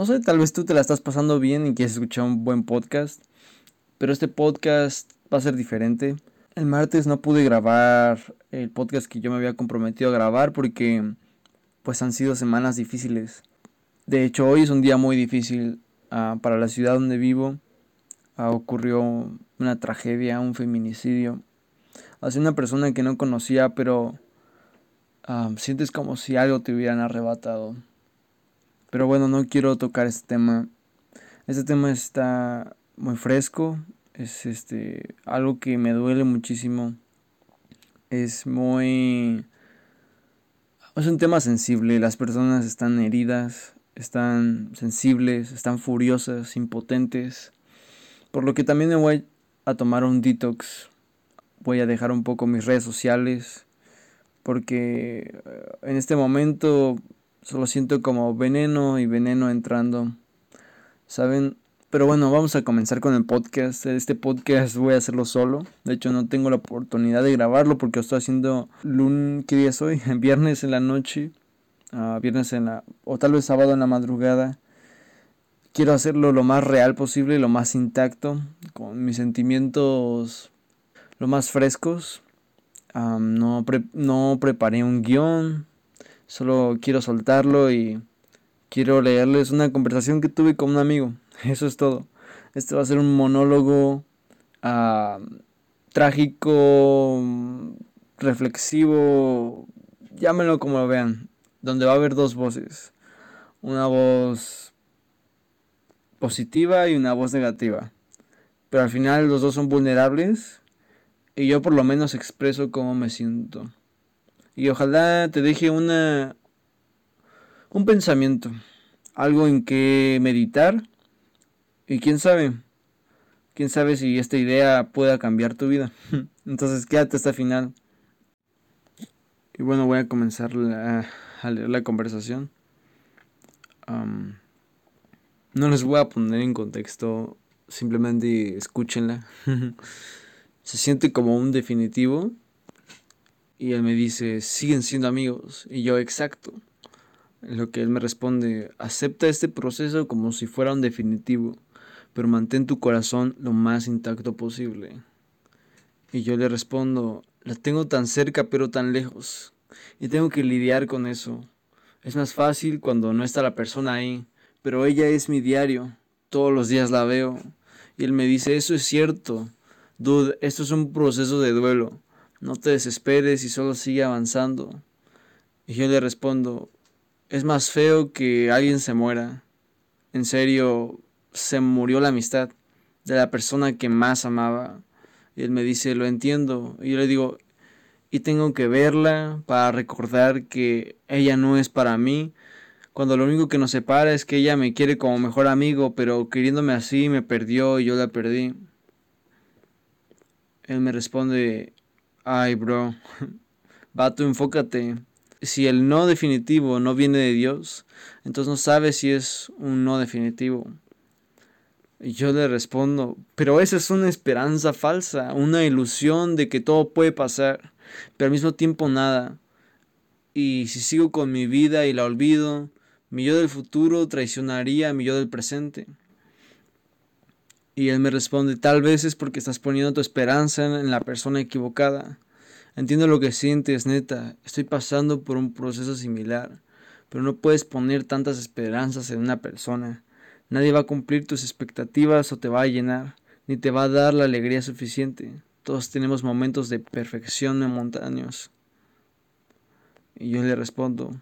no sé, tal vez tú te la estás pasando bien y quieres escuchar un buen podcast, pero este podcast va a ser diferente. El martes no pude grabar el podcast que yo me había comprometido a grabar porque pues han sido semanas difíciles. De hecho, hoy es un día muy difícil uh, para la ciudad donde vivo. Uh, ocurrió una tragedia, un feminicidio. Hacia una persona que no conocía, pero uh, sientes como si algo te hubieran arrebatado. Pero bueno, no quiero tocar este tema. Este tema está muy fresco. Es este algo que me duele muchísimo. Es muy es un tema sensible, las personas están heridas, están sensibles, están furiosas, impotentes. Por lo que también me voy a tomar un detox. Voy a dejar un poco mis redes sociales. Porque eh, en este momento solo siento como veneno y veneno entrando. ¿Saben? Pero bueno, vamos a comenzar con el podcast. Este podcast voy a hacerlo solo. De hecho, no tengo la oportunidad de grabarlo porque estoy haciendo lunes, ¿qué día es hoy? Viernes en la noche. Uh, viernes en la... o tal vez sábado en la madrugada. Quiero hacerlo lo más real posible, lo más intacto, con mis sentimientos lo más frescos. Um, no, no preparé un guion, solo quiero soltarlo y quiero leerles una conversación que tuve con un amigo. Eso es todo. Este va a ser un monólogo uh, trágico, reflexivo, llámenlo como lo vean, donde va a haber dos voces. Una voz positiva y una voz negativa. Pero al final los dos son vulnerables y yo por lo menos expreso cómo me siento. Y ojalá te deje una un pensamiento, algo en que meditar y quién sabe, quién sabe si esta idea pueda cambiar tu vida. Entonces quédate hasta el final. Y bueno, voy a comenzar a leer la conversación. no les voy a poner en contexto, simplemente escúchenla. Se siente como un definitivo. Y él me dice, siguen siendo amigos. Y yo, exacto. Lo que él me responde, acepta este proceso como si fuera un definitivo pero mantén tu corazón lo más intacto posible. Y yo le respondo, la tengo tan cerca pero tan lejos, y tengo que lidiar con eso. Es más fácil cuando no está la persona ahí, pero ella es mi diario, todos los días la veo. Y él me dice, eso es cierto, dude, esto es un proceso de duelo, no te desesperes y solo sigue avanzando. Y yo le respondo, es más feo que alguien se muera. En serio, se murió la amistad de la persona que más amaba. Y él me dice, lo entiendo. Y yo le digo, y tengo que verla para recordar que ella no es para mí. Cuando lo único que nos separa es que ella me quiere como mejor amigo, pero queriéndome así me perdió y yo la perdí. Él me responde, ay bro, vato, enfócate. Si el no definitivo no viene de Dios, entonces no sabes si es un no definitivo. Y yo le respondo, pero esa es una esperanza falsa, una ilusión de que todo puede pasar, pero al mismo tiempo nada. Y si sigo con mi vida y la olvido, mi yo del futuro traicionaría mi yo del presente. Y él me responde, tal vez es porque estás poniendo tu esperanza en la persona equivocada. Entiendo lo que sientes, neta, estoy pasando por un proceso similar, pero no puedes poner tantas esperanzas en una persona. Nadie va a cumplir tus expectativas o te va a llenar, ni te va a dar la alegría suficiente. Todos tenemos momentos de perfección momentáneos. Y yo le respondo,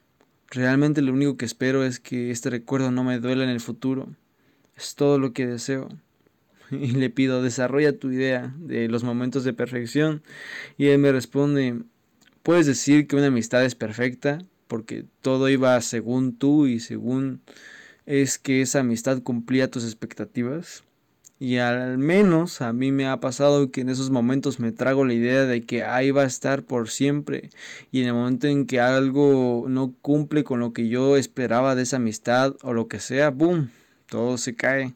realmente lo único que espero es que este recuerdo no me duela en el futuro. Es todo lo que deseo. Y le pido, desarrolla tu idea de los momentos de perfección. Y él me responde, puedes decir que una amistad es perfecta porque todo iba según tú y según es que esa amistad cumplía tus expectativas. Y al menos a mí me ha pasado que en esos momentos me trago la idea de que ahí va a estar por siempre. Y en el momento en que algo no cumple con lo que yo esperaba de esa amistad o lo que sea, ¡boom! Todo se cae.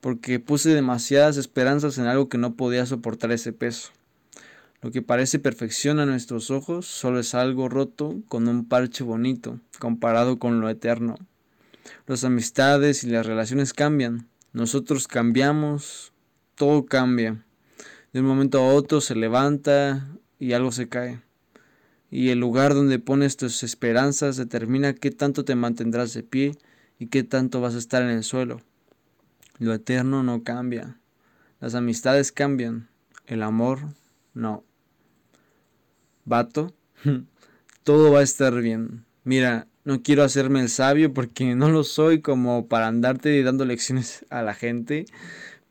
Porque puse demasiadas esperanzas en algo que no podía soportar ese peso. Lo que parece perfección a nuestros ojos solo es algo roto con un parche bonito comparado con lo eterno. Las amistades y las relaciones cambian. Nosotros cambiamos, todo cambia. De un momento a otro se levanta y algo se cae. Y el lugar donde pones tus esperanzas determina qué tanto te mantendrás de pie y qué tanto vas a estar en el suelo. Lo eterno no cambia. Las amistades cambian. El amor no. Vato, todo va a estar bien. Mira, no quiero hacerme el sabio porque no lo soy como para andarte dando lecciones a la gente.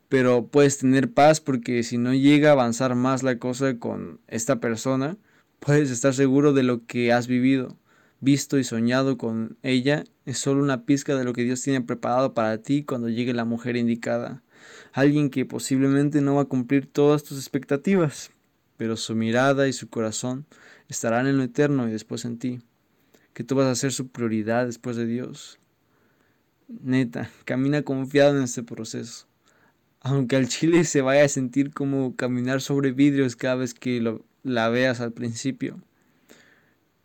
Pero puedes tener paz porque si no llega a avanzar más la cosa con esta persona, puedes estar seguro de lo que has vivido, visto y soñado con ella. Es solo una pizca de lo que Dios tiene preparado para ti cuando llegue la mujer indicada. Alguien que posiblemente no va a cumplir todas tus expectativas, pero su mirada y su corazón estarán en lo eterno y después en ti que tú vas a ser su prioridad después de Dios. Neta, camina confiado en este proceso. Aunque al chile se vaya a sentir como caminar sobre vidrios cada vez que lo, la veas al principio.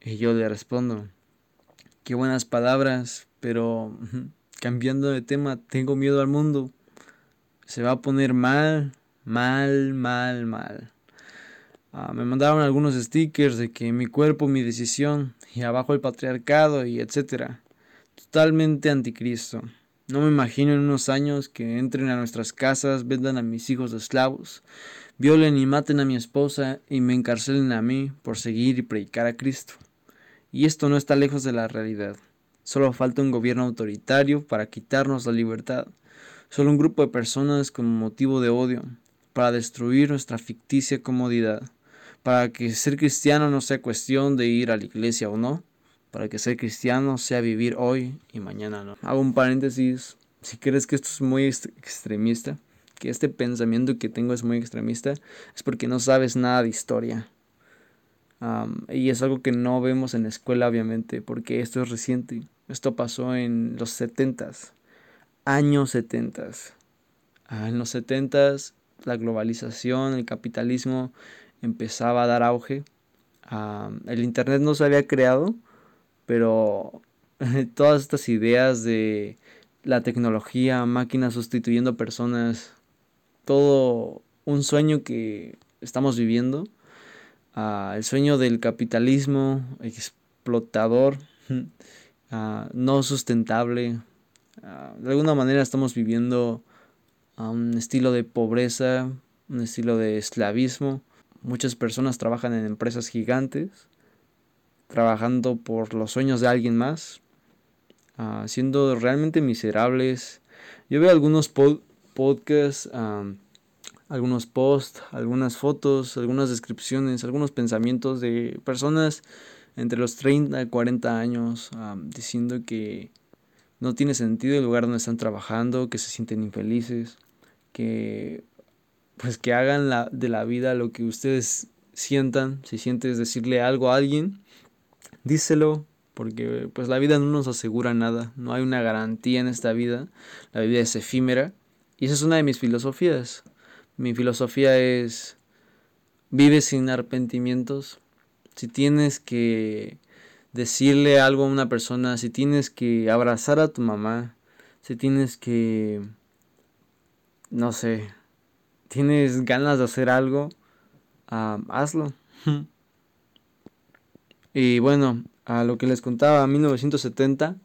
Y yo le respondo, qué buenas palabras, pero cambiando de tema, tengo miedo al mundo. Se va a poner mal, mal, mal, mal. Ah, me mandaron algunos stickers de que mi cuerpo, mi decisión, y abajo el patriarcado y etcétera. Totalmente anticristo. No me imagino en unos años que entren a nuestras casas, vendan a mis hijos de esclavos, violen y maten a mi esposa y me encarcelen a mí por seguir y predicar a Cristo. Y esto no está lejos de la realidad. Solo falta un gobierno autoritario para quitarnos la libertad. Solo un grupo de personas con motivo de odio para destruir nuestra ficticia comodidad para que ser cristiano no sea cuestión de ir a la iglesia o no, para que ser cristiano sea vivir hoy y mañana no. Hago un paréntesis, si crees que esto es muy extremista, que este pensamiento que tengo es muy extremista, es porque no sabes nada de historia. Y es algo que no vemos en la escuela, obviamente, porque esto es reciente. Esto pasó en los 70s, años 70 ah, en los 70s, la globalización, el capitalismo empezaba a dar auge. el Internet no se había creado, pero todas estas ideas de la tecnología, máquinas sustituyendo personas, todo un sueño que estamos viviendo, el sueño del capitalismo explotador, no sustentable. de alguna manera estamos viviendo un estilo de pobreza, un estilo de esclavismo Muchas personas trabajan en empresas gigantes, trabajando por los sueños de alguien más, siendo realmente miserables. Yo veo algunos podcasts, algunos posts, algunas fotos, algunas descripciones, algunos pensamientos de personas entre los 30 y 40 años diciendo que no tiene sentido el lugar donde están trabajando, que se sienten infelices, que pues que hagan la, de la vida lo que ustedes sientan. Si sientes decirle algo a alguien, díselo, porque pues la vida no nos asegura nada, no hay una garantía en esta vida, la vida es efímera. Y esa es una de mis filosofías. Mi filosofía es, vive sin arrepentimientos. Si tienes que decirle algo a una persona, si tienes que abrazar a tu mamá, si tienes que, no sé, tienes ganas de hacer algo, hazlo. y bueno, a lo que les contaba, 1970,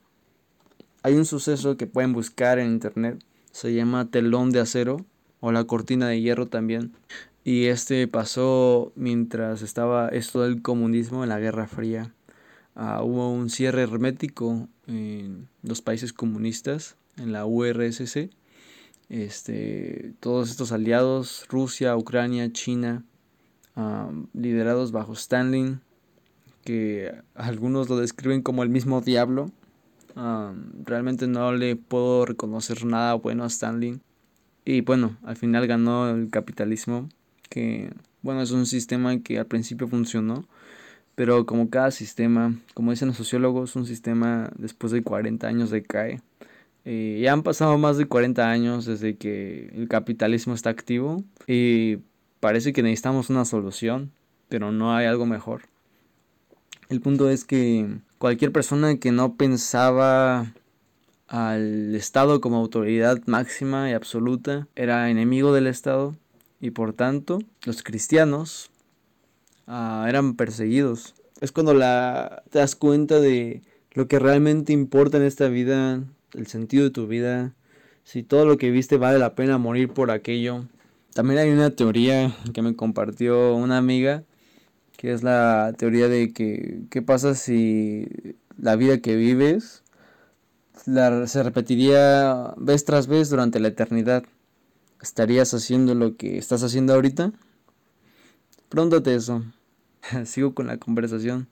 hay un suceso que pueden buscar en internet, se llama telón de acero o la cortina de hierro también. Y este pasó mientras estaba esto del comunismo en la Guerra Fría. Ah, hubo un cierre hermético en los países comunistas, en la URSS, este, todos estos aliados, Rusia, Ucrania, China, liderados bajo Stalin, que algunos lo describen como el mismo diablo. realmente no le puedo reconocer nada bueno a Stalin. Y bueno, al final ganó el capitalismo, que bueno, es un sistema que al principio funcionó, pero como cada sistema, como dicen los sociólogos, un sistema después de 40 años decae. Eh, ya han pasado más de 40 años desde que el capitalismo está activo y parece que necesitamos una solución, pero no hay algo mejor. El punto es que cualquier persona que no pensaba al Estado como autoridad máxima y absoluta, era enemigo del Estado y por tanto los cristianos uh, eran perseguidos. Es cuando la, te das cuenta de lo que realmente importa en esta vida, el sentido de tu vida, si todo lo que viste vale la pena morir por aquello. También hay una teoría que me compartió una amiga, que es la teoría de que qué pasa si la vida que vives la, se repetiría vez tras vez durante la eternidad. ¿Estarías haciendo lo que estás haciendo ahorita? Pregúntate eso. Sigo con la conversación.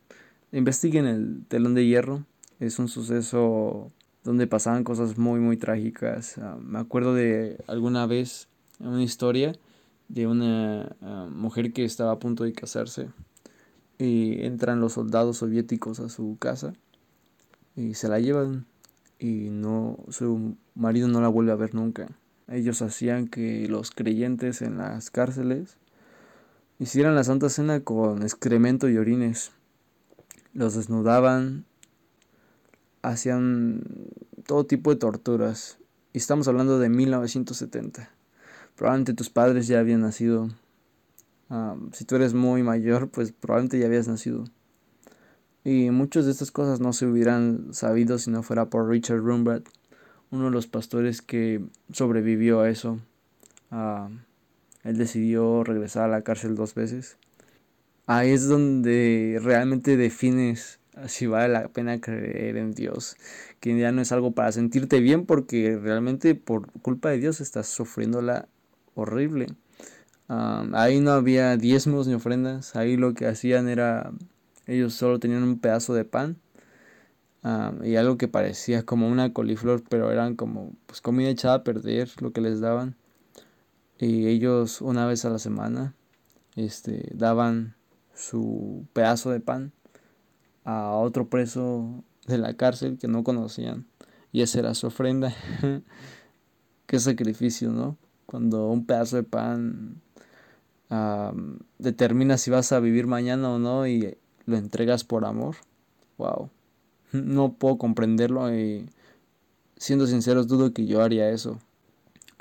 Investiguen el telón de hierro. Es un suceso donde pasaban cosas muy muy trágicas. Ah, me acuerdo de alguna vez una historia de una ah, mujer que estaba a punto de casarse y entran los soldados soviéticos a su casa y se la llevan y no su marido no la vuelve a ver nunca. Ellos hacían que los creyentes en las cárceles hicieran la Santa Cena con excremento y orines. Los desnudaban, hacían todo tipo de torturas. Y estamos hablando de 1970. Probablemente tus padres ya habían nacido. si tú eres muy mayor, pues probablemente ya habías nacido. Y muchas de estas cosas no se hubieran sabido si no fuera por Richard Rumbat, uno de los pastores que sobrevivió a eso. él decidió regresar a la cárcel dos veces. Ahí es donde realmente defines si vale la pena creer en Dios. Que ya no es algo para sentirte bien porque realmente por culpa de Dios estás sufriéndola horrible. ahí no había diezmos ni ofrendas. Ahí lo que hacían era ellos solo tenían un pedazo de pan y algo que parecía como una coliflor, pero eran como pues, comida echada a perder lo que les daban. Y ellos una vez a la semana este, daban su pedazo de pan a otro preso de la cárcel que no conocían. Y esa era su ofrenda. Qué sacrificio, ¿no? Cuando un pedazo de pan determina si vas a vivir mañana o no y lo entregas por amor. Wow. No puedo comprenderlo y siendo sinceros dudo que yo haría eso.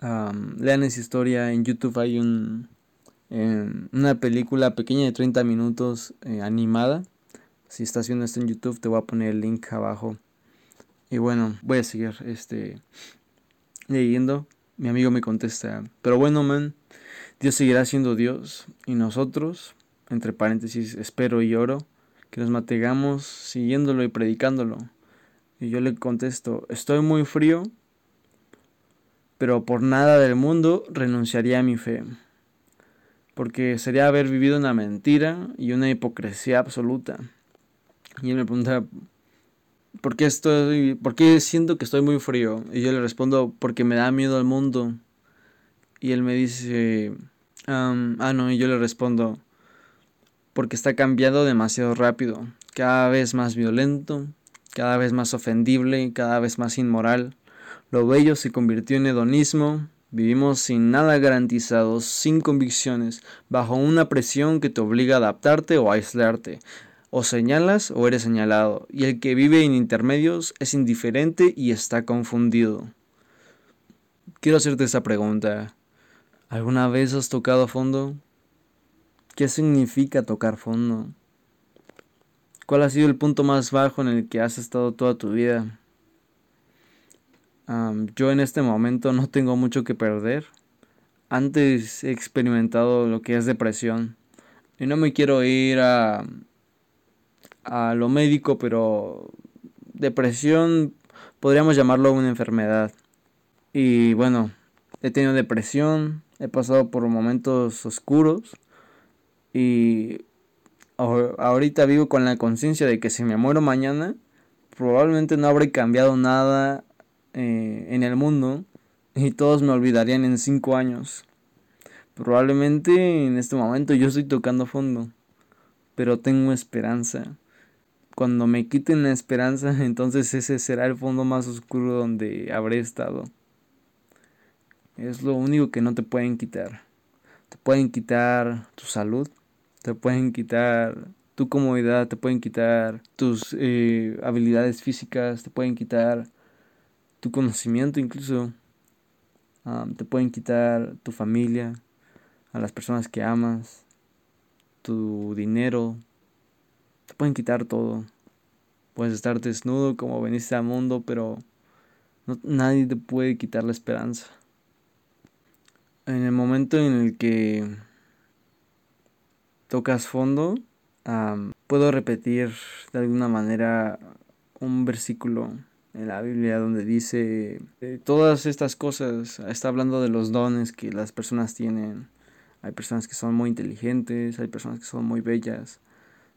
lean esa historia en YouTube hay un una película pequeña de 30 minutos eh, animada. Si estás viendo esto en YouTube te voy a poner el link abajo. Y bueno, voy a seguir este leyendo. Mi amigo me contesta, pero bueno, man, Dios seguirá siendo Dios y nosotros, entre paréntesis, espero y oro, que nos mantengamos siguiéndolo y predicándolo. Y yo le contesto, estoy muy frío, pero por nada del mundo renunciaría a mi fe. Porque sería haber vivido una mentira y una hipocresía absoluta. Y él me pregunta, ¿por qué, estoy, ¿por qué siento que estoy muy frío? Y yo le respondo, porque me da miedo al mundo. Y él me dice, ah, no, y yo le respondo, porque está cambiando demasiado rápido, cada vez más violento, cada vez más ofendible cada vez más inmoral. Lo bello se convirtió en hedonismo, vivimos sin nada garantizado, sin convicciones, bajo una presión que te obliga a adaptarte o a aislarte. O señalas o eres señalado, y el que vive en intermedios es indiferente y está confundido. Quiero hacerte esta pregunta. ¿Alguna vez has tocado a fondo? ¿Qué significa tocar fondo? ¿Cuál ha sido el punto más bajo en el que has estado toda tu vida? yo en este momento no tengo mucho que perder. Antes he experimentado lo que es depresión. Y no me quiero ir a, a lo médico, pero depresión podríamos llamarlo una enfermedad. Y bueno, he tenido depresión, he pasado por momentos oscuros y ahorita vivo con la conciencia de que si me muero mañana, probablemente no habré cambiado nada eh, en el mundo y todos me olvidarían en cinco años. Probablemente en este momento yo estoy tocando fondo, pero tengo esperanza. Cuando me quiten la esperanza, entonces ese será el fondo más oscuro donde habré estado. Es lo único que no te pueden quitar. Te pueden quitar tu salud, te pueden quitar tu comodidad, te pueden quitar tus eh, habilidades físicas, te pueden quitar tu conocimiento incluso. te pueden quitar tu familia, a las personas que amas, tu dinero. Te pueden quitar todo. Puedes estar desnudo como veniste al mundo, pero nadie te puede quitar la esperanza. En el momento en el que tocas fondo, puedo repetir de alguna manera un versículo en la Biblia donde dice eh, todas estas cosas, está hablando de los dones que las personas tienen. Hay personas que son muy inteligentes, hay personas que son muy bellas.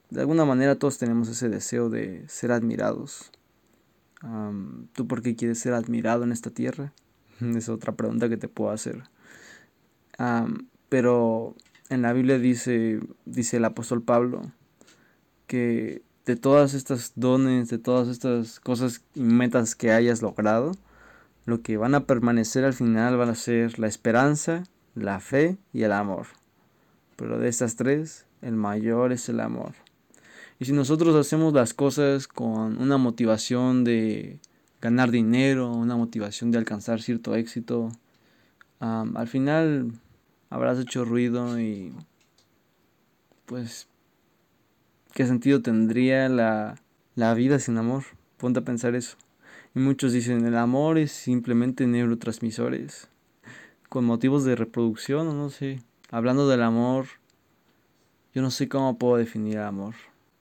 De alguna manera todos tenemos ese deseo de ser admirados. ¿Tú por qué quieres ser admirado en esta tierra? Es otra pregunta que te puedo hacer. pero en la Biblia dice, dice el apóstol Pablo que de todas estas dones, de todas estas cosas y metas que hayas logrado, lo que van a permanecer al final van a ser la esperanza, la fe y el amor. Pero de estas tres, el mayor es el amor. Y si nosotros hacemos las cosas con una motivación de ganar dinero, una motivación de alcanzar cierto éxito, al final habrás hecho ruido y pues ¿qué sentido tendría la, la vida sin amor? Ponte a pensar eso. Y muchos dicen, el amor es simplemente neurotransmisores con motivos de reproducción o no sé. Hablando del amor, yo no sé cómo puedo definir el amor.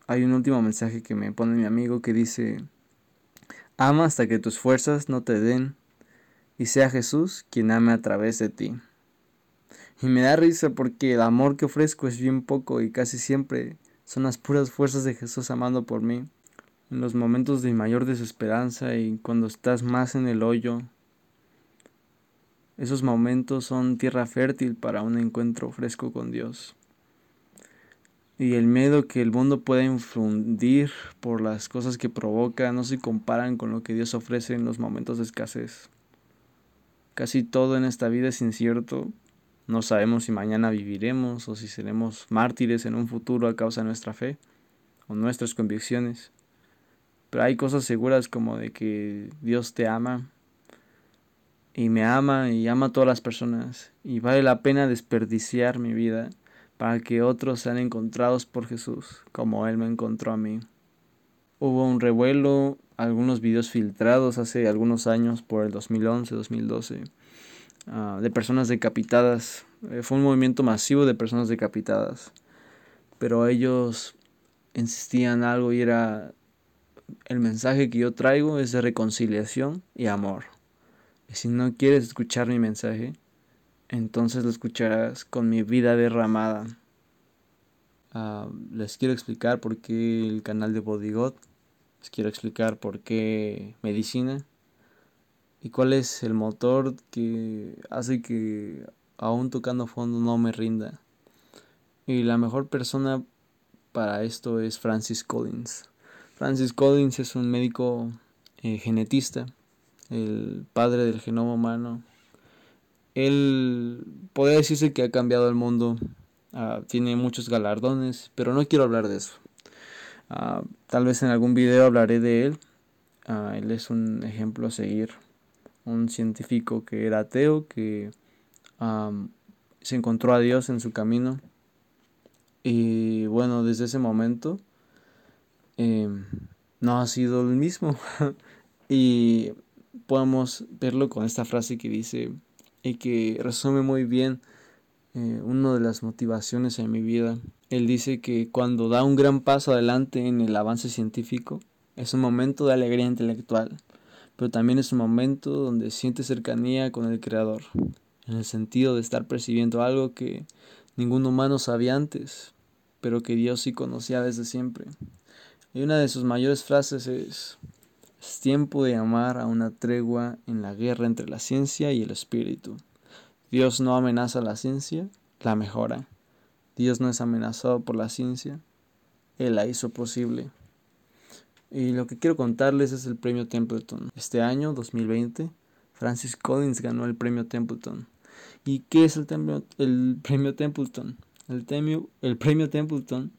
Hay un último mensaje que me pone mi amigo que dice, ama hasta que tus fuerzas no te den y sea Jesús quien ame a través de ti. Y me da risa porque el amor que ofrezco es bien poco y casi siempre son las puras fuerzas de Jesús amando por mí. En los momentos de mayor desesperanza y cuando estás más en el hoyo, esos momentos son tierra fértil para un encuentro fresco con Dios. Y el miedo que el mundo puede infundir por las cosas que provoca no se comparan con lo que Dios ofrece en los momentos de escasez. Casi todo en esta vida es incierto, no sabemos si mañana viviremos o si seremos mártires en un futuro a causa de nuestra fe o nuestras convicciones. Pero hay cosas seguras como de que Dios te ama y me ama y ama a todas las personas y vale la pena desperdiciar mi vida para que otros sean encontrados por Jesús como Él me encontró a mí. Hubo un revuelo, algunos videos filtrados hace algunos años por el 2011-2012 Ah, de personas decapitadas. Eh, fue un movimiento masivo de personas decapitadas. Pero ellos insistían algo y era el mensaje que yo traigo es de reconciliación y amor. Y si no quieres escuchar mi mensaje, entonces lo escucharás con mi vida derramada. Ah, les quiero explicar por qué el canal de Bodygot. Les quiero explicar por qué medicina y cuál es el motor que hace que aún tocando fondo no me rinda. Y la mejor persona para esto es Francis Collins. Francis Collins es un médico eh, genetista, el padre del genoma humano. Él podría decirse que ha cambiado el mundo, ah, tiene muchos galardones, pero no quiero hablar de eso. Ah, tal vez en algún video hablaré de él. Ah, él es un ejemplo a seguir un científico que era ateo, que se encontró a Dios en su camino. Y bueno, desde ese momento em, no ha sido el mismo. y podemos verlo con esta frase que dice y que resume muy bien eh, una de las motivaciones en mi vida. Él dice que cuando da un gran paso adelante en el avance científico, es un momento de alegría intelectual pero también es un momento donde sientes cercanía con el Creador, en el sentido de estar percibiendo algo que ningún humano sabía antes, pero que Dios sí conocía desde siempre. Y una de sus mayores frases es, es tiempo de amar a una tregua en la guerra entre la ciencia y el espíritu. Dios no amenaza la ciencia, la mejora. Dios no es amenazado por la ciencia, Él la hizo posible. Y lo que quiero contarles es el premio Templeton. Este año, 2020, Francis Collins ganó el premio Templeton. ¿Y qué es el, el premio Templeton? El, el premio Templeton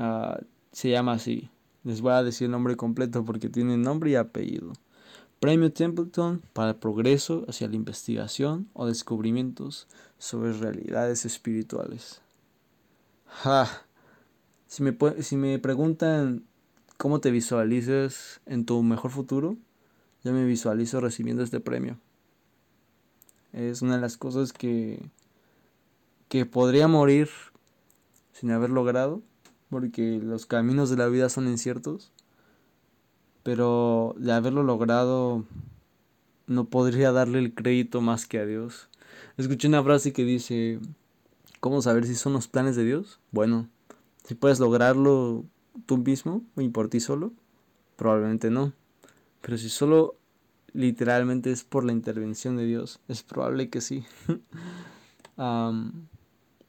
uh, se llama así. Les voy a decir el nombre completo porque tiene nombre y apellido. Premio Templeton para el progreso hacia la investigación o descubrimientos sobre realidades espirituales. Ja. Si me, si me preguntan cómo te visualizas en tu mejor futuro, yo me visualizo recibiendo este premio. Es una de las cosas que, que podría morir sin haber logrado, porque los caminos de la vida son inciertos pero de haberlo logrado no podría darle el crédito más que a Dios. Escuché una frase que dice, ¿cómo saber si son los planes de Dios? Bueno, si puedes lograrlo tú mismo y por ti solo, probablemente no. Pero si solo literalmente es por la intervención de Dios, es probable que sí.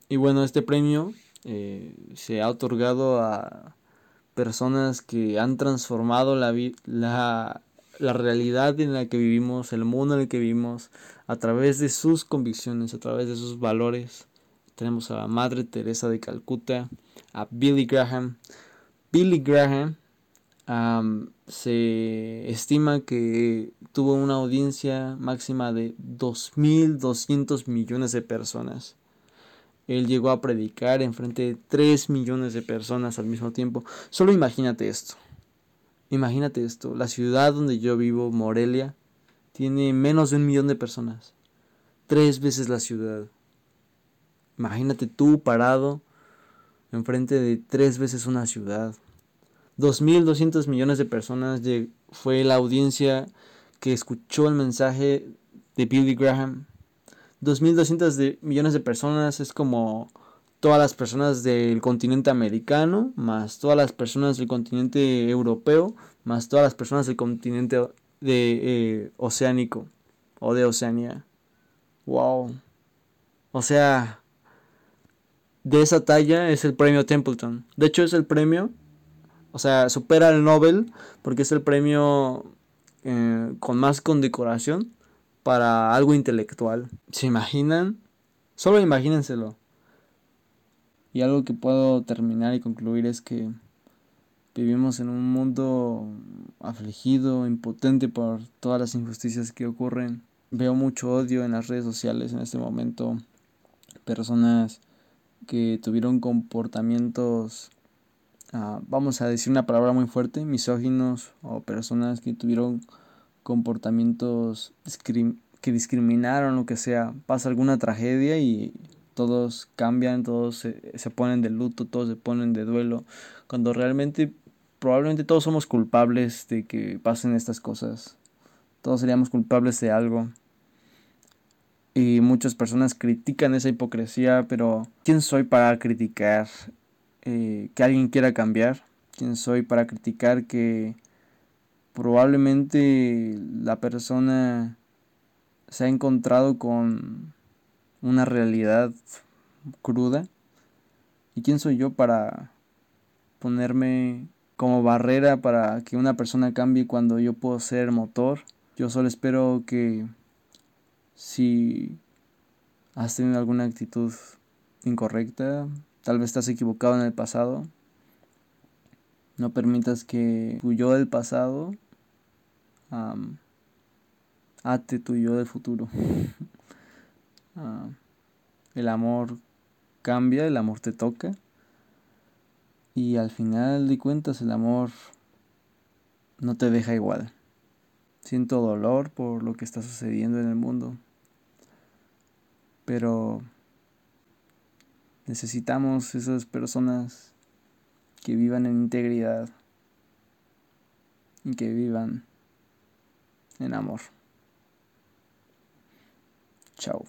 y bueno, este premio eh, se ha otorgado a personas que han transformado la, la, la realidad en la que vivimos, el mundo en el que vivimos, a través de sus convicciones, a través de sus valores. Tenemos a la Madre Teresa de Calcuta, a Billy Graham. Billy Graham se estima que tuvo una audiencia máxima de 2.200 millones de personas. Él llegó a predicar en frente de 3 millones de personas al mismo tiempo. Solo imagínate esto. Imagínate esto. La ciudad donde yo vivo, Morelia, tiene menos de un millón de personas. Tres veces la ciudad. Imagínate tú parado enfrente de tres veces una ciudad. 2.200 millones de personas fue la audiencia que escuchó el mensaje de Billy Graham 2.200 millones de personas es como todas las personas del continente americano, más todas las personas del continente europeo, más todas las personas del continente de, eh, oceánico o de Oceanía. Wow. O sea, de esa talla es el premio Templeton. De hecho es el premio, o sea, supera el Nobel porque es el premio eh, con más condecoración para algo intelectual. ¿Se imaginan? Solo imagínenselo. Y algo que puedo terminar y concluir es que vivimos en un mundo afligido, impotente por todas las injusticias que ocurren. Veo mucho odio en las redes sociales en este momento. Personas que tuvieron comportamientos, ah, vamos a decir una palabra muy fuerte, misóginos o personas que tuvieron comportamientos que discriminaron, lo que sea, pasa alguna tragedia y todos cambian, todos se, se, ponen de luto, todos se ponen de duelo, cuando realmente probablemente todos somos culpables de que pasen estas cosas, todos seríamos culpables de algo. Y muchas personas critican esa hipocresía, pero ¿quién soy para criticar eh, que alguien quiera cambiar? ¿Quién soy para criticar que probablemente la persona se ha encontrado con una realidad cruda. ¿Y quién soy yo para ponerme como barrera para que una persona cambie cuando yo puedo ser motor? Yo solo espero que si has tenido alguna actitud incorrecta, tal vez estás equivocado en el pasado, no permitas que tu yo del pasado ate tu yo del futuro. Ah, el amor cambia, el amor te toca. Y al final de cuentas el amor no te deja igual. Siento dolor por lo que está sucediendo en el mundo. Pero necesitamos esas personas que vivan en integridad y que vivan en amor. Chao.